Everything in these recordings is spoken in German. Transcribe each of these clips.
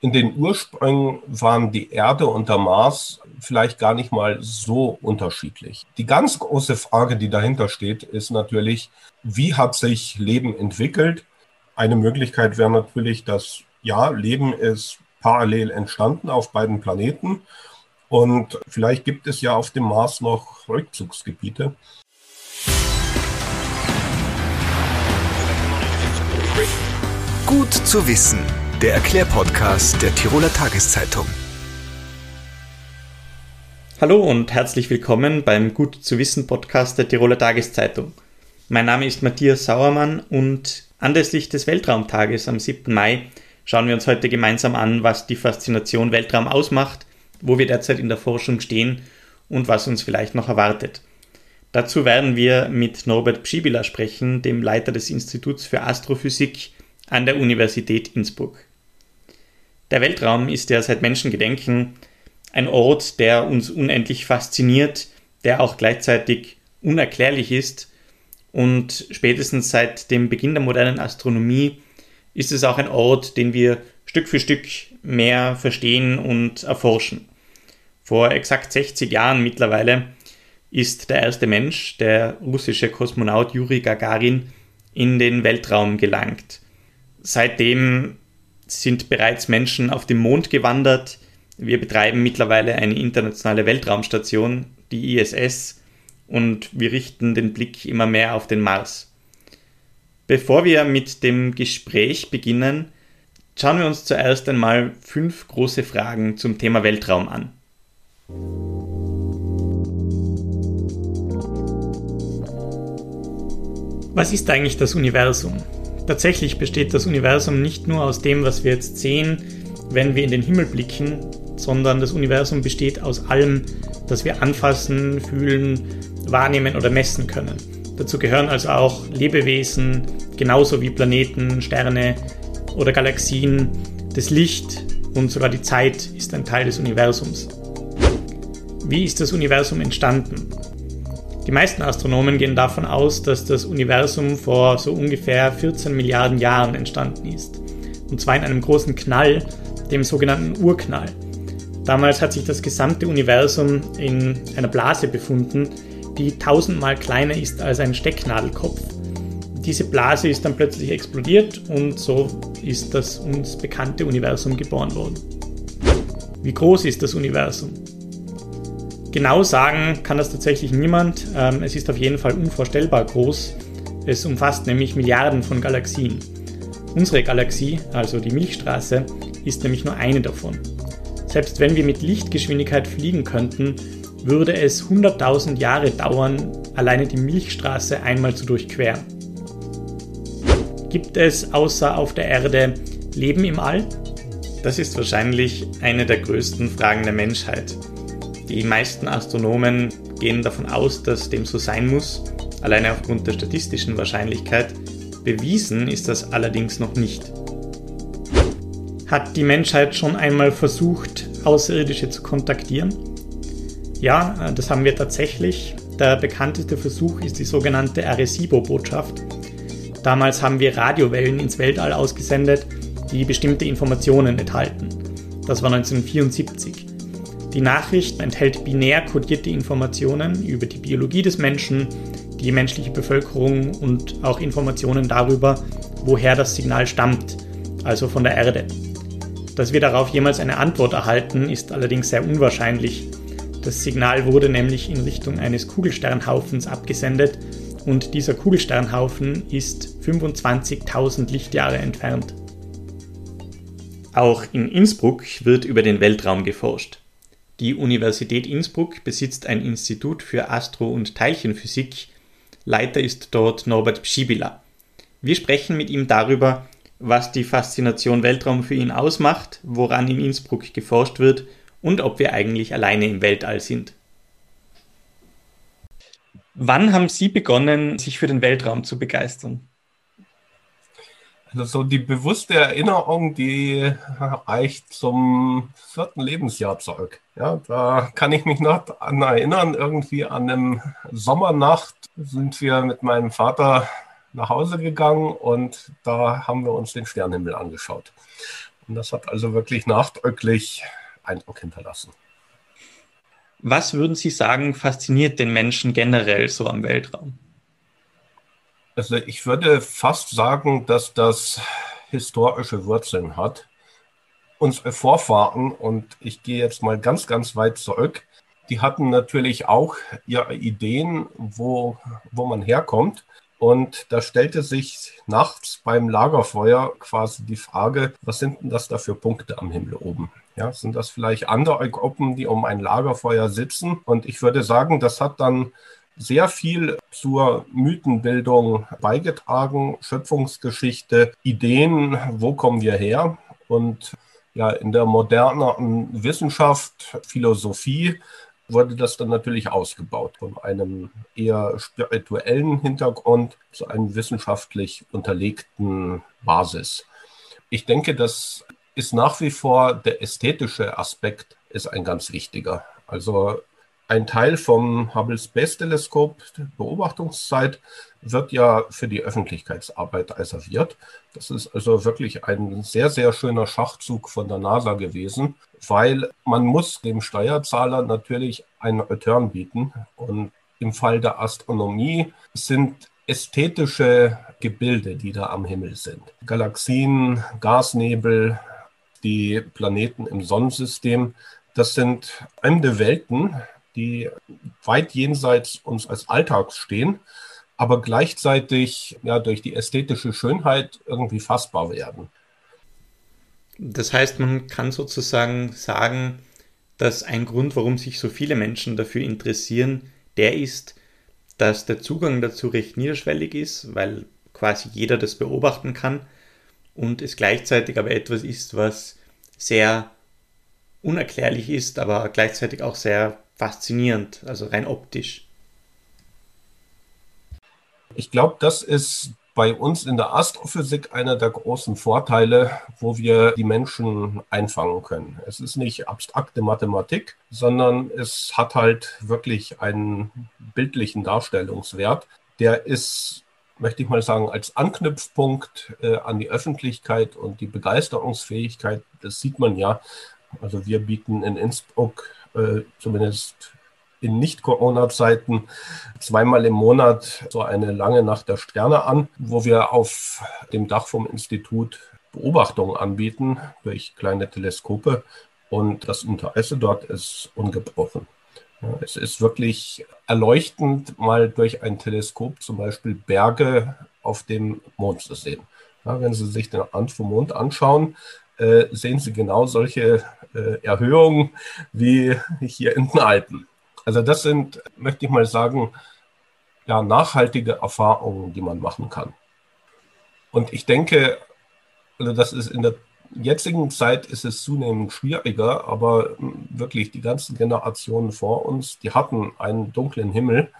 in den Ursprüngen waren die Erde und der Mars vielleicht gar nicht mal so unterschiedlich. Die ganz große Frage, die dahinter steht, ist natürlich, wie hat sich Leben entwickelt? Eine Möglichkeit wäre natürlich, dass ja, Leben ist parallel entstanden auf beiden Planeten. Und vielleicht gibt es ja auf dem Mars noch Rückzugsgebiete. Gut zu wissen der Erklärpodcast der Tiroler Tageszeitung. Hallo und herzlich willkommen beim Gut zu wissen Podcast der Tiroler Tageszeitung. Mein Name ist Matthias Sauermann und anlässlich des Weltraumtages am 7. Mai schauen wir uns heute gemeinsam an, was die Faszination Weltraum ausmacht, wo wir derzeit in der Forschung stehen und was uns vielleicht noch erwartet. Dazu werden wir mit Norbert Pschibila sprechen, dem Leiter des Instituts für Astrophysik an der Universität Innsbruck. Der Weltraum ist ja seit Menschengedenken ein Ort, der uns unendlich fasziniert, der auch gleichzeitig unerklärlich ist. Und spätestens seit dem Beginn der modernen Astronomie ist es auch ein Ort, den wir Stück für Stück mehr verstehen und erforschen. Vor exakt 60 Jahren mittlerweile ist der erste Mensch, der russische Kosmonaut Juri Gagarin, in den Weltraum gelangt. Seitdem sind bereits Menschen auf dem Mond gewandert. Wir betreiben mittlerweile eine internationale Weltraumstation, die ISS, und wir richten den Blick immer mehr auf den Mars. Bevor wir mit dem Gespräch beginnen, schauen wir uns zuerst einmal fünf große Fragen zum Thema Weltraum an. Was ist eigentlich das Universum? Tatsächlich besteht das Universum nicht nur aus dem, was wir jetzt sehen, wenn wir in den Himmel blicken, sondern das Universum besteht aus allem, das wir anfassen, fühlen, wahrnehmen oder messen können. Dazu gehören also auch Lebewesen, genauso wie Planeten, Sterne oder Galaxien. Das Licht und sogar die Zeit ist ein Teil des Universums. Wie ist das Universum entstanden? Die meisten Astronomen gehen davon aus, dass das Universum vor so ungefähr 14 Milliarden Jahren entstanden ist. Und zwar in einem großen Knall, dem sogenannten Urknall. Damals hat sich das gesamte Universum in einer Blase befunden, die tausendmal kleiner ist als ein Stecknadelkopf. Diese Blase ist dann plötzlich explodiert und so ist das uns bekannte Universum geboren worden. Wie groß ist das Universum? Genau sagen kann das tatsächlich niemand. Ähm, es ist auf jeden Fall unvorstellbar groß. Es umfasst nämlich Milliarden von Galaxien. Unsere Galaxie, also die Milchstraße, ist nämlich nur eine davon. Selbst wenn wir mit Lichtgeschwindigkeit fliegen könnten, würde es 100.000 Jahre dauern, alleine die Milchstraße einmal zu durchqueren. Gibt es außer auf der Erde Leben im All? Das ist wahrscheinlich eine der größten Fragen der Menschheit. Die meisten Astronomen gehen davon aus, dass dem so sein muss, alleine aufgrund der statistischen Wahrscheinlichkeit. Bewiesen ist das allerdings noch nicht. Hat die Menschheit schon einmal versucht, Außerirdische zu kontaktieren? Ja, das haben wir tatsächlich. Der bekannteste Versuch ist die sogenannte Arecibo-Botschaft. Damals haben wir Radiowellen ins Weltall ausgesendet, die bestimmte Informationen enthalten. Das war 1974. Die Nachricht enthält binär kodierte Informationen über die Biologie des Menschen, die menschliche Bevölkerung und auch Informationen darüber, woher das Signal stammt, also von der Erde. Dass wir darauf jemals eine Antwort erhalten, ist allerdings sehr unwahrscheinlich. Das Signal wurde nämlich in Richtung eines Kugelsternhaufens abgesendet und dieser Kugelsternhaufen ist 25.000 Lichtjahre entfernt. Auch in Innsbruck wird über den Weltraum geforscht. Die Universität Innsbruck besitzt ein Institut für Astro- und Teilchenphysik. Leiter ist dort Norbert Pschibila. Wir sprechen mit ihm darüber, was die Faszination Weltraum für ihn ausmacht, woran in Innsbruck geforscht wird und ob wir eigentlich alleine im Weltall sind. Wann haben Sie begonnen, sich für den Weltraum zu begeistern? So die bewusste Erinnerung, die reicht zum vierten Lebensjahr zurück. Ja, da kann ich mich noch an erinnern, irgendwie an einem Sommernacht sind wir mit meinem Vater nach Hause gegangen und da haben wir uns den Sternenhimmel angeschaut. Und das hat also wirklich nachdrücklich Eindruck hinterlassen. Was würden Sie sagen, fasziniert den Menschen generell so am Weltraum? Also ich würde fast sagen, dass das historische Wurzeln hat. Unsere Vorfahren, und ich gehe jetzt mal ganz, ganz weit zurück, die hatten natürlich auch ihre Ideen, wo, wo man herkommt. Und da stellte sich nachts beim Lagerfeuer quasi die Frage, was sind denn das da für Punkte am Himmel oben? Ja, sind das vielleicht andere Gruppen, die um ein Lagerfeuer sitzen? Und ich würde sagen, das hat dann sehr viel zur Mythenbildung beigetragen, Schöpfungsgeschichte, Ideen, wo kommen wir her? Und ja, in der modernen Wissenschaft, Philosophie wurde das dann natürlich ausgebaut von einem eher spirituellen Hintergrund zu einem wissenschaftlich unterlegten Basis. Ich denke, das ist nach wie vor der ästhetische Aspekt ist ein ganz wichtiger. Also ein Teil vom Hubble Space Teleskop Beobachtungszeit wird ja für die Öffentlichkeitsarbeit reserviert. Das ist also wirklich ein sehr, sehr schöner Schachzug von der NASA gewesen, weil man muss dem Steuerzahler natürlich einen Return bieten. Und im Fall der Astronomie sind ästhetische Gebilde, die da am Himmel sind. Galaxien, Gasnebel, die Planeten im Sonnensystem, das sind fremde Welten, die weit jenseits uns als Alltags stehen, aber gleichzeitig ja, durch die ästhetische Schönheit irgendwie fassbar werden. Das heißt, man kann sozusagen sagen, dass ein Grund, warum sich so viele Menschen dafür interessieren, der ist, dass der Zugang dazu recht niederschwellig ist, weil quasi jeder das beobachten kann und es gleichzeitig aber etwas ist, was sehr unerklärlich ist, aber gleichzeitig auch sehr faszinierend, also rein optisch. Ich glaube, das ist bei uns in der Astrophysik einer der großen Vorteile, wo wir die Menschen einfangen können. Es ist nicht abstrakte Mathematik, sondern es hat halt wirklich einen bildlichen Darstellungswert. Der ist, möchte ich mal sagen, als Anknüpfpunkt äh, an die Öffentlichkeit und die Begeisterungsfähigkeit, das sieht man ja. Also wir bieten in Innsbruck äh, zumindest in Nicht-Corona-Zeiten zweimal im Monat so eine lange Nacht der Sterne an, wo wir auf dem Dach vom Institut Beobachtungen anbieten durch kleine Teleskope und das Interesse dort ist ungebrochen. Es ist wirklich erleuchtend, mal durch ein Teleskop zum Beispiel Berge auf dem Mond zu sehen. Ja, wenn Sie sich den Rand vom Mond anschauen, äh, sehen Sie genau solche äh, Erhöhungen wie hier in den Alpen. Also das sind, möchte ich mal sagen, ja, nachhaltige Erfahrungen, die man machen kann. Und ich denke, also das ist in der jetzigen Zeit ist es zunehmend schwieriger, aber wirklich die ganzen Generationen vor uns, die hatten einen dunklen Himmel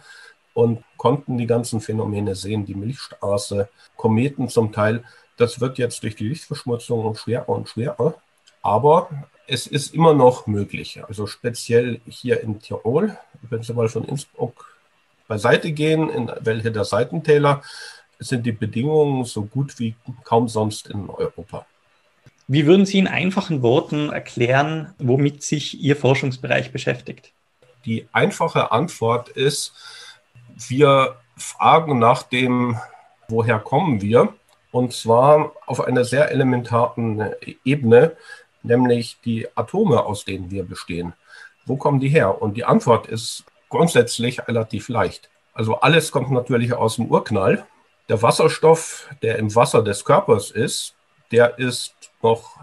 und konnten die ganzen Phänomene sehen, die Milchstraße, Kometen zum Teil. Das wird jetzt durch die Lichtverschmutzung schwerer und schwerer. Aber es ist immer noch möglich. Also speziell hier in Tirol, wenn Sie mal von Innsbruck beiseite gehen, in welche der Seitentäler, sind die Bedingungen so gut wie kaum sonst in Europa. Wie würden Sie in einfachen Worten erklären, womit sich Ihr Forschungsbereich beschäftigt? Die einfache Antwort ist, wir fragen nach dem, woher kommen wir? Und zwar auf einer sehr elementaren Ebene, nämlich die Atome, aus denen wir bestehen. Wo kommen die her? Und die Antwort ist grundsätzlich relativ leicht. Also alles kommt natürlich aus dem Urknall. Der Wasserstoff, der im Wasser des Körpers ist, der ist noch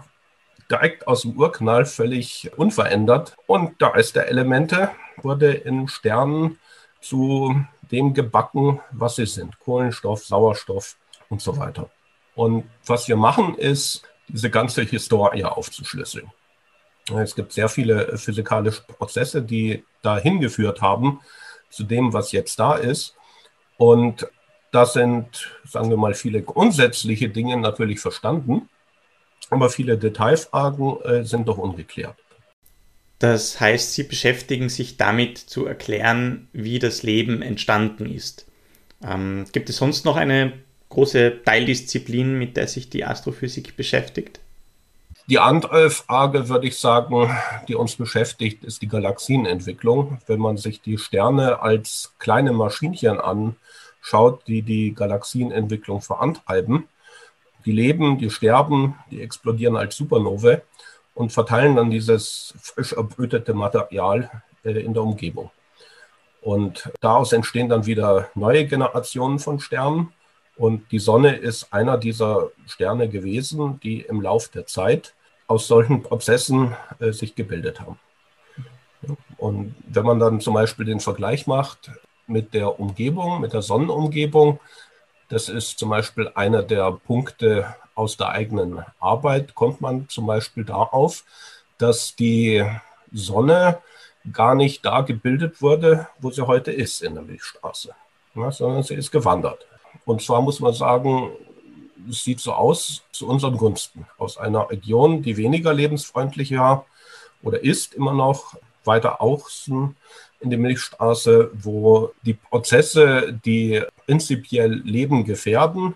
direkt aus dem Urknall völlig unverändert. Und der Rest der Elemente wurde in Sternen zu dem gebacken, was sie sind. Kohlenstoff, Sauerstoff und so weiter. Und was wir machen, ist, diese ganze Historie aufzuschlüsseln. Es gibt sehr viele physikalische Prozesse, die dahin geführt haben zu dem, was jetzt da ist. Und da sind, sagen wir mal, viele grundsätzliche Dinge natürlich verstanden, aber viele Detailfragen äh, sind doch ungeklärt. Das heißt, Sie beschäftigen sich damit zu erklären, wie das Leben entstanden ist. Ähm, gibt es sonst noch eine große Teildisziplin, mit der sich die Astrophysik beschäftigt? Die andere Frage, würde ich sagen, die uns beschäftigt, ist die Galaxienentwicklung. Wenn man sich die Sterne als kleine Maschinchen anschaut, die die Galaxienentwicklung vorantreiben, die leben, die sterben, die explodieren als Supernovae und verteilen dann dieses frisch erbrütete Material äh, in der Umgebung. Und daraus entstehen dann wieder neue Generationen von Sternen. Und die Sonne ist einer dieser Sterne gewesen, die im Lauf der Zeit aus solchen Prozessen äh, sich gebildet haben. Und wenn man dann zum Beispiel den Vergleich macht mit der Umgebung, mit der Sonnenumgebung, das ist zum Beispiel einer der Punkte aus der eigenen Arbeit, kommt man zum Beispiel darauf, dass die Sonne gar nicht da gebildet wurde, wo sie heute ist in der Milchstraße, sondern sie ist gewandert. Und zwar muss man sagen, es sieht so aus zu unseren Gunsten. Aus einer Region, die weniger lebensfreundlich war oder ist immer noch weiter außen in der Milchstraße, wo die Prozesse, die prinzipiell Leben gefährden,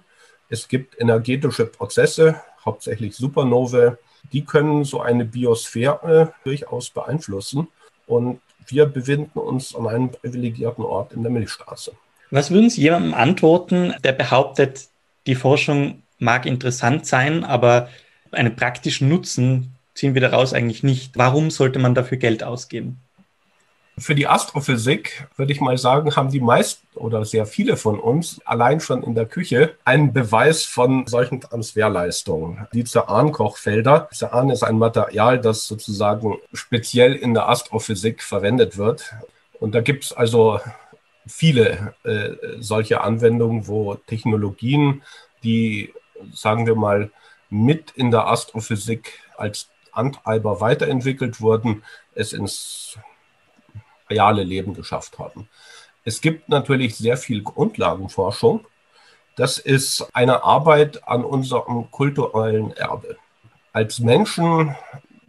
es gibt energetische Prozesse, hauptsächlich Supernovae, die können so eine Biosphäre durchaus beeinflussen. Und wir befinden uns an einem privilegierten Ort in der Milchstraße. Was würden Sie jemandem antworten, der behauptet, die Forschung mag interessant sein, aber einen praktischen Nutzen ziehen wir daraus eigentlich nicht? Warum sollte man dafür Geld ausgeben? Für die Astrophysik, würde ich mal sagen, haben die meisten oder sehr viele von uns allein schon in der Küche einen Beweis von solchen Transferleistungen. Die Ceran-Kochfelder. Ceran ist ein Material, das sozusagen speziell in der Astrophysik verwendet wird. Und da gibt es also viele äh, solche Anwendungen, wo Technologien, die, sagen wir mal, mit in der Astrophysik als Antreiber weiterentwickelt wurden, es ins reale Leben geschafft haben. Es gibt natürlich sehr viel Grundlagenforschung. Das ist eine Arbeit an unserem kulturellen Erbe. Als Menschen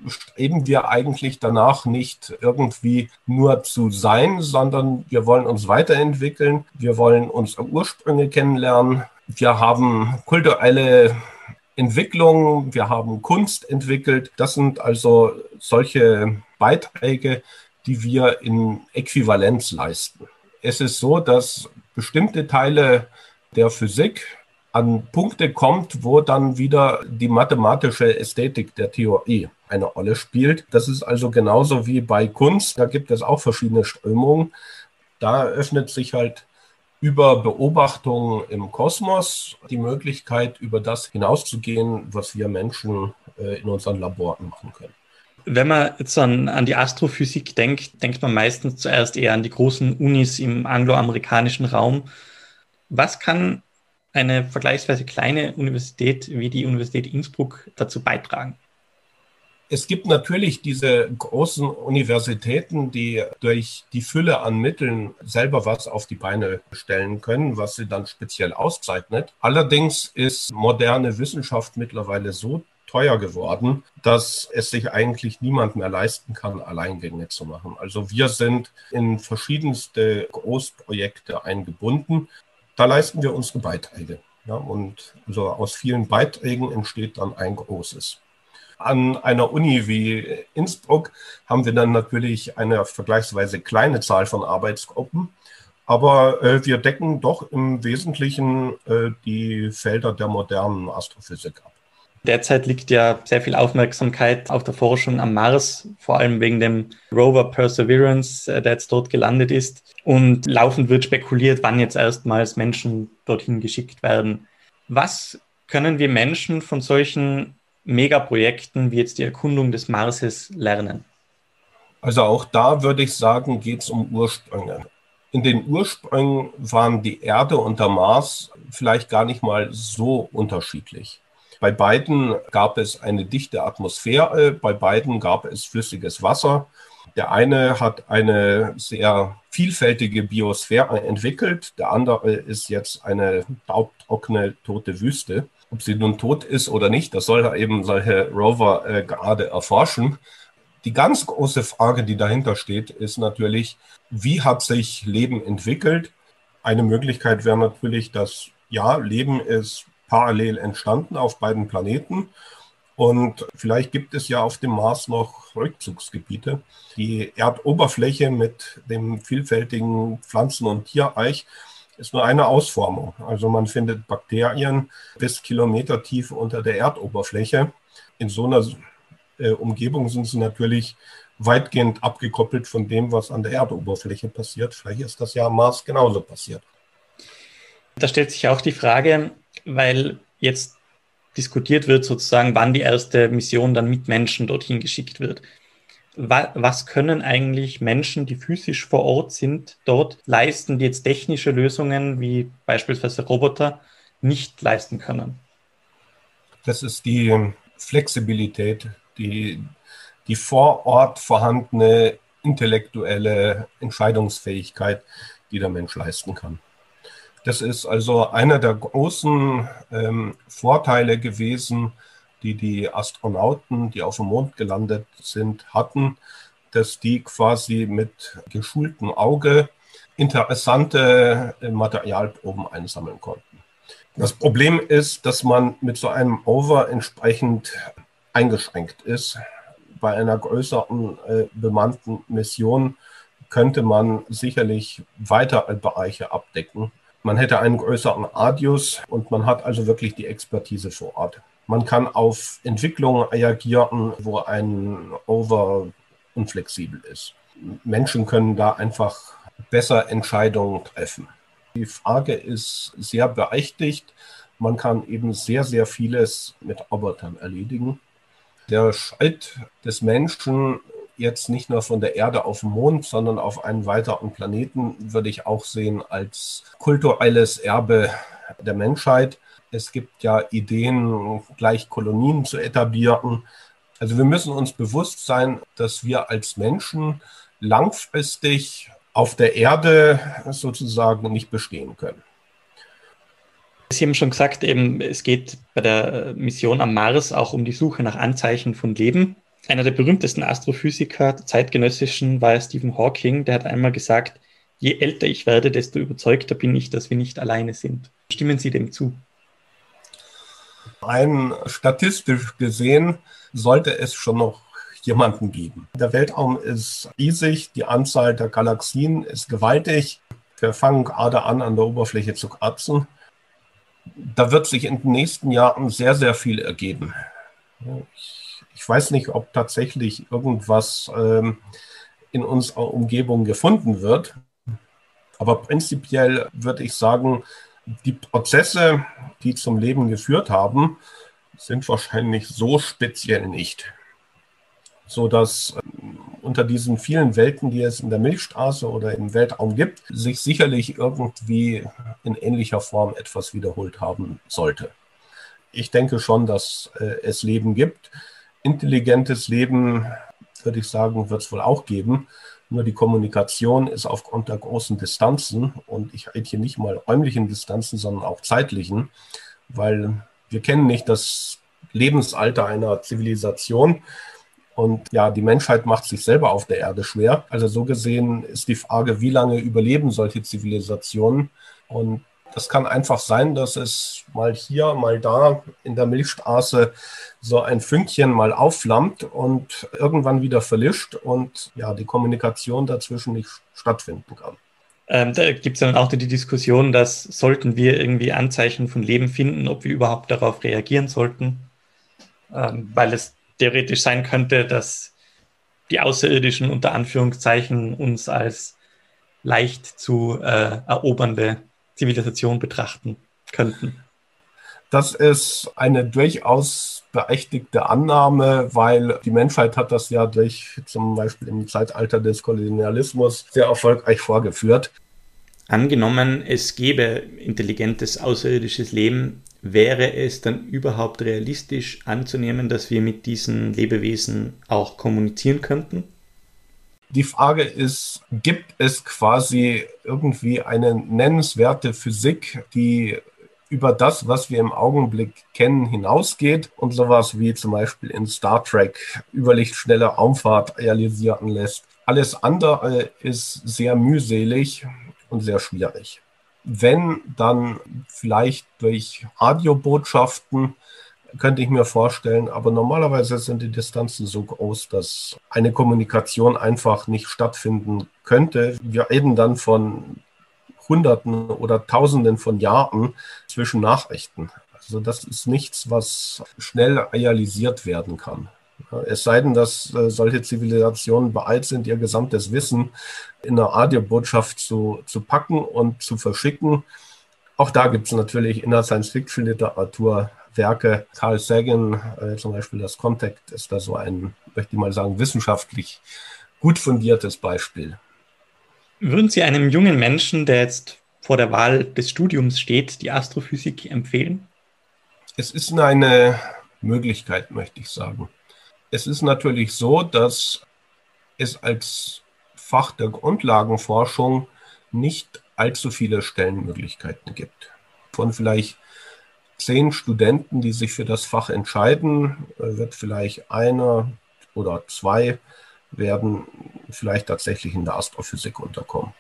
streben wir eigentlich danach nicht irgendwie nur zu sein, sondern wir wollen uns weiterentwickeln, wir wollen unsere Ursprünge kennenlernen, wir haben kulturelle Entwicklung, wir haben Kunst entwickelt. Das sind also solche Beiträge, die wir in Äquivalenz leisten. Es ist so, dass bestimmte Teile der Physik an Punkte kommt, wo dann wieder die mathematische Ästhetik der Theorie eine Rolle spielt. Das ist also genauso wie bei Kunst. Da gibt es auch verschiedene Strömungen. Da öffnet sich halt über Beobachtungen im Kosmos die Möglichkeit, über das hinauszugehen, was wir Menschen äh, in unseren Laboren machen können. Wenn man jetzt an, an die Astrophysik denkt, denkt man meistens zuerst eher an die großen Unis im angloamerikanischen Raum. Was kann eine vergleichsweise kleine Universität wie die Universität Innsbruck dazu beitragen? Es gibt natürlich diese großen Universitäten, die durch die Fülle an Mitteln selber was auf die Beine stellen können, was sie dann speziell auszeichnet. Allerdings ist moderne Wissenschaft mittlerweile so teuer geworden, dass es sich eigentlich niemand mehr leisten kann, Alleingänge zu machen. Also wir sind in verschiedenste Großprojekte eingebunden. Da leisten wir unsere Beiträge. Ja, und also aus vielen Beiträgen entsteht dann ein großes. An einer Uni wie Innsbruck haben wir dann natürlich eine vergleichsweise kleine Zahl von Arbeitsgruppen. Aber äh, wir decken doch im Wesentlichen äh, die Felder der modernen Astrophysik ab. Derzeit liegt ja sehr viel Aufmerksamkeit auf der Forschung am Mars, vor allem wegen dem Rover Perseverance, äh, der jetzt dort gelandet ist. Und laufend wird spekuliert, wann jetzt erstmals Menschen dorthin geschickt werden. Was können wir Menschen von solchen Megaprojekten wie jetzt die Erkundung des Marses lernen? Also auch da würde ich sagen, geht es um Ursprünge. In den Ursprüngen waren die Erde und der Mars vielleicht gar nicht mal so unterschiedlich. Bei beiden gab es eine dichte Atmosphäre, bei beiden gab es flüssiges Wasser. Der eine hat eine sehr vielfältige Biosphäre entwickelt, der andere ist jetzt eine taubtrockene, tote Wüste. Ob sie nun tot ist oder nicht, das soll eben solche Rover äh, gerade erforschen. Die ganz große Frage, die dahinter steht, ist natürlich, wie hat sich Leben entwickelt? Eine Möglichkeit wäre natürlich, dass ja, Leben ist parallel entstanden auf beiden Planeten. Und vielleicht gibt es ja auf dem Mars noch Rückzugsgebiete. Die Erdoberfläche mit dem vielfältigen Pflanzen- und Tierreich ist nur eine Ausformung. Also man findet Bakterien bis Kilometer tief unter der Erdoberfläche. In so einer äh, Umgebung sind sie natürlich weitgehend abgekoppelt von dem, was an der Erdoberfläche passiert. Vielleicht ist das ja am Mars genauso passiert. Da stellt sich auch die Frage, weil jetzt diskutiert wird, sozusagen, wann die erste Mission dann mit Menschen dorthin geschickt wird. Was können eigentlich Menschen, die physisch vor Ort sind, dort leisten, die jetzt technische Lösungen wie beispielsweise Roboter nicht leisten können? Das ist die Flexibilität, die, die vor Ort vorhandene intellektuelle Entscheidungsfähigkeit, die der Mensch leisten kann. Das ist also einer der großen ähm, Vorteile gewesen, die die Astronauten, die auf dem Mond gelandet sind, hatten, dass die quasi mit geschultem Auge interessante äh, Materialproben einsammeln konnten. Das Problem ist, dass man mit so einem Over entsprechend eingeschränkt ist. Bei einer größeren äh, bemannten Mission könnte man sicherlich weitere Bereiche abdecken. Man hätte einen größeren Radius und man hat also wirklich die Expertise vor Ort. Man kann auf Entwicklungen reagieren, wo ein Over unflexibel ist. Menschen können da einfach besser Entscheidungen treffen. Die Frage ist sehr berechtigt. Man kann eben sehr, sehr vieles mit Robotern erledigen. Der Schritt des Menschen jetzt nicht nur von der Erde auf den Mond, sondern auf einen weiteren Planeten würde ich auch sehen als kulturelles Erbe der Menschheit. Es gibt ja Ideen, gleich Kolonien zu etablieren. Also wir müssen uns bewusst sein, dass wir als Menschen langfristig auf der Erde sozusagen nicht bestehen können. Sie haben schon gesagt, eben, es geht bei der Mission am Mars auch um die Suche nach Anzeichen von Leben. Einer der berühmtesten Astrophysiker der zeitgenössischen war Stephen Hawking. Der hat einmal gesagt, je älter ich werde, desto überzeugter bin ich, dass wir nicht alleine sind. Stimmen Sie dem zu? Rein statistisch gesehen sollte es schon noch jemanden geben. Der Weltraum ist riesig, die Anzahl der Galaxien ist gewaltig. Wir fangen gerade an, an der Oberfläche zu kratzen. Da wird sich in den nächsten Jahren sehr, sehr viel ergeben. Ich, ich weiß nicht, ob tatsächlich irgendwas ähm, in unserer Umgebung gefunden wird. Aber prinzipiell würde ich sagen, die Prozesse, die zum Leben geführt haben, sind wahrscheinlich so speziell nicht so dass ähm, unter diesen vielen Welten, die es in der Milchstraße oder im Weltraum gibt, sich sicherlich irgendwie in ähnlicher Form etwas wiederholt haben sollte. Ich denke schon, dass äh, es Leben gibt. Intelligentes Leben, würde ich sagen, wird es wohl auch geben. Nur die Kommunikation ist aufgrund der großen Distanzen, und ich rede hier nicht mal räumlichen Distanzen, sondern auch zeitlichen, weil wir kennen nicht das Lebensalter einer Zivilisation. Und ja, die Menschheit macht sich selber auf der Erde schwer. Also so gesehen ist die Frage, wie lange überleben solche Zivilisationen? Und das kann einfach sein, dass es mal hier, mal da in der Milchstraße so ein Fünkchen mal aufflammt und irgendwann wieder verlischt und ja, die Kommunikation dazwischen nicht stattfinden kann. Ähm, da gibt es dann auch die Diskussion, dass sollten wir irgendwie Anzeichen von Leben finden, ob wir überhaupt darauf reagieren sollten, ähm, weil es theoretisch sein könnte, dass die Außerirdischen unter Anführungszeichen uns als leicht zu äh, erobernde Zivilisation betrachten könnten. Das ist eine durchaus berechtigte Annahme, weil die Menschheit hat das ja durch zum Beispiel im Zeitalter des Kolonialismus sehr erfolgreich vorgeführt. Angenommen, es gäbe intelligentes außerirdisches Leben, wäre es dann überhaupt realistisch anzunehmen, dass wir mit diesen Lebewesen auch kommunizieren könnten? Die Frage ist, gibt es quasi irgendwie eine nennenswerte Physik, die über das, was wir im Augenblick kennen, hinausgeht und sowas wie zum Beispiel in Star Trek überlichtschnelle Raumfahrt realisieren lässt. Alles andere ist sehr mühselig und sehr schwierig wenn dann vielleicht durch Radiobotschaften könnte ich mir vorstellen. Aber normalerweise sind die Distanzen so groß, dass eine Kommunikation einfach nicht stattfinden könnte. Wir reden dann von Hunderten oder Tausenden von Jahren zwischen Nachrichten. Also das ist nichts, was schnell realisiert werden kann. Es sei denn, dass äh, solche Zivilisationen bereit sind, ihr gesamtes Wissen in einer Radiobotschaft zu, zu packen und zu verschicken. Auch da gibt es natürlich in der Science-Fiction-Literatur Werke. Carl Sagan, äh, zum Beispiel das Contact, ist da so ein, möchte ich mal sagen, wissenschaftlich gut fundiertes Beispiel. Würden Sie einem jungen Menschen, der jetzt vor der Wahl des Studiums steht, die Astrophysik empfehlen? Es ist eine Möglichkeit, möchte ich sagen. Es ist natürlich so, dass es als Fach der Grundlagenforschung nicht allzu viele Stellenmöglichkeiten gibt. Von vielleicht zehn Studenten, die sich für das Fach entscheiden, äh, wird vielleicht einer oder zwei werden vielleicht tatsächlich in der Astrophysik unterkommen.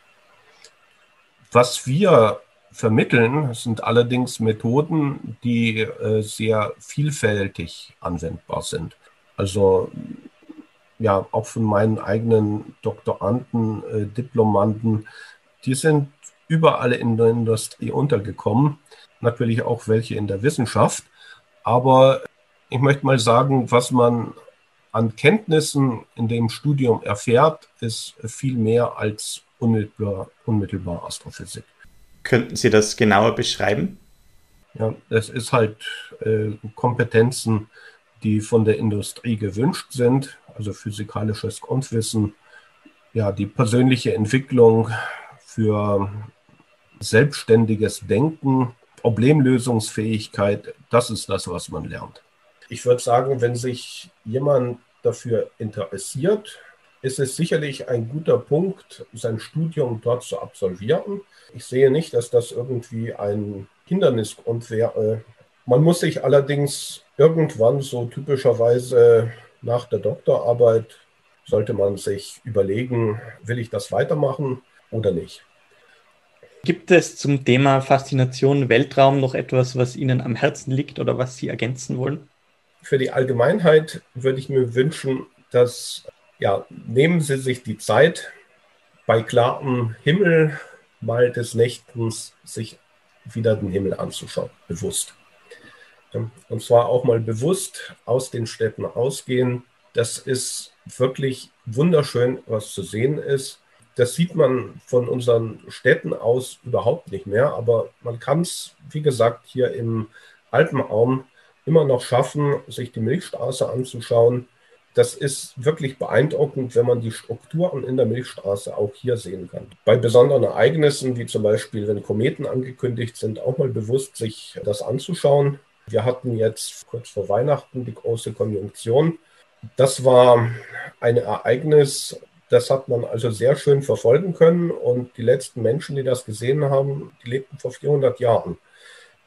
Was wir vermitteln, sind allerdings Methoden, die äh, sehr vielfältig anwendbar sind. Also ja, auch von meinen eigenen Doktoranden, äh, Diplomanden, die sind überall in der Industrie untergekommen, natürlich auch welche in der Wissenschaft. Aber ich möchte mal sagen, was man an Kenntnissen in dem Studium erfährt, ist viel mehr als unmittelbar, unmittelbar Astrophysik. Könnten Sie das genauer beschreiben? Ja, es ist halt äh, Kompetenzen, die von der Industrie gewünscht sind, also physikalisches Grundwissen, ja, die persönliche Entwicklung für selbstständiges Denken, Problemlösungsfähigkeit, das ist das, was man lernt. Ich würde sagen, wenn sich jemand dafür interessiert, ist es sicherlich ein guter Punkt, sein Studium dort zu absolvieren. Ich sehe nicht, dass das irgendwie ein Hindernisgrund wäre. Man muss sich allerdings irgendwann so typischerweise nach der Doktorarbeit, sollte man sich überlegen, will ich das weitermachen oder nicht. Gibt es zum Thema Faszination Weltraum noch etwas, was Ihnen am Herzen liegt oder was Sie ergänzen wollen? Für die Allgemeinheit würde ich mir wünschen, dass ja, nehmen Sie sich die Zeit, bei klarem Himmel mal des Nächtens sich wieder den Himmel anzuschauen, bewusst. Und zwar auch mal bewusst aus den Städten ausgehen. Das ist wirklich wunderschön, was zu sehen ist. Das sieht man von unseren Städten aus überhaupt nicht mehr, aber man kann es, wie gesagt, hier im Alpenraum immer noch schaffen, sich die Milchstraße anzuschauen. Das ist wirklich beeindruckend, wenn man die Strukturen in der Milchstraße auch hier sehen kann. Bei besonderen Ereignissen, wie zum Beispiel, wenn Kometen angekündigt sind, auch mal bewusst sich das anzuschauen. Wir hatten jetzt kurz vor Weihnachten die große Konjunktion. Das war ein Ereignis, das hat man also sehr schön verfolgen können. Und die letzten Menschen, die das gesehen haben, die lebten vor 400 Jahren.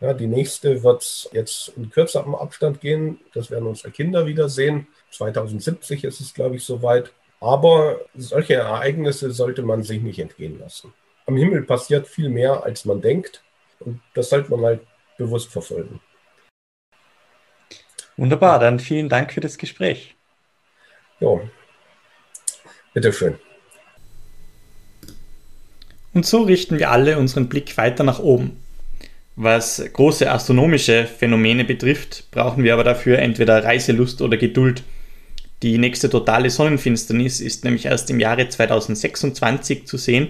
Ja, die nächste wird jetzt in kürzerem Abstand gehen. Das werden unsere Kinder wiedersehen. 2070 ist es, glaube ich, soweit. Aber solche Ereignisse sollte man sich nicht entgehen lassen. Am Himmel passiert viel mehr, als man denkt. Und das sollte man halt bewusst verfolgen. Wunderbar, dann vielen Dank für das Gespräch. Ja, bitteschön. Und so richten wir alle unseren Blick weiter nach oben. Was große astronomische Phänomene betrifft, brauchen wir aber dafür entweder Reiselust oder Geduld. Die nächste totale Sonnenfinsternis ist nämlich erst im Jahre 2026 zu sehen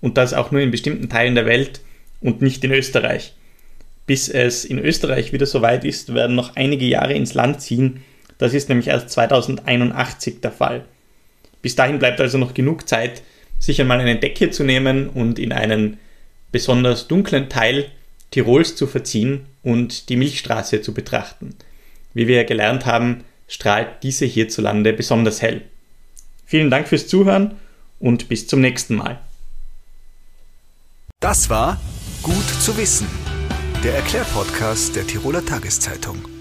und das auch nur in bestimmten Teilen der Welt und nicht in Österreich. Bis es in Österreich wieder soweit ist, werden noch einige Jahre ins Land ziehen. Das ist nämlich erst 2081 der Fall. Bis dahin bleibt also noch genug Zeit, sich einmal eine Decke zu nehmen und in einen besonders dunklen Teil Tirols zu verziehen und die Milchstraße zu betrachten. Wie wir gelernt haben, strahlt diese hierzulande besonders hell. Vielen Dank fürs Zuhören und bis zum nächsten Mal. Das war Gut zu wissen, der Erklärpodcast der Tiroler Tageszeitung.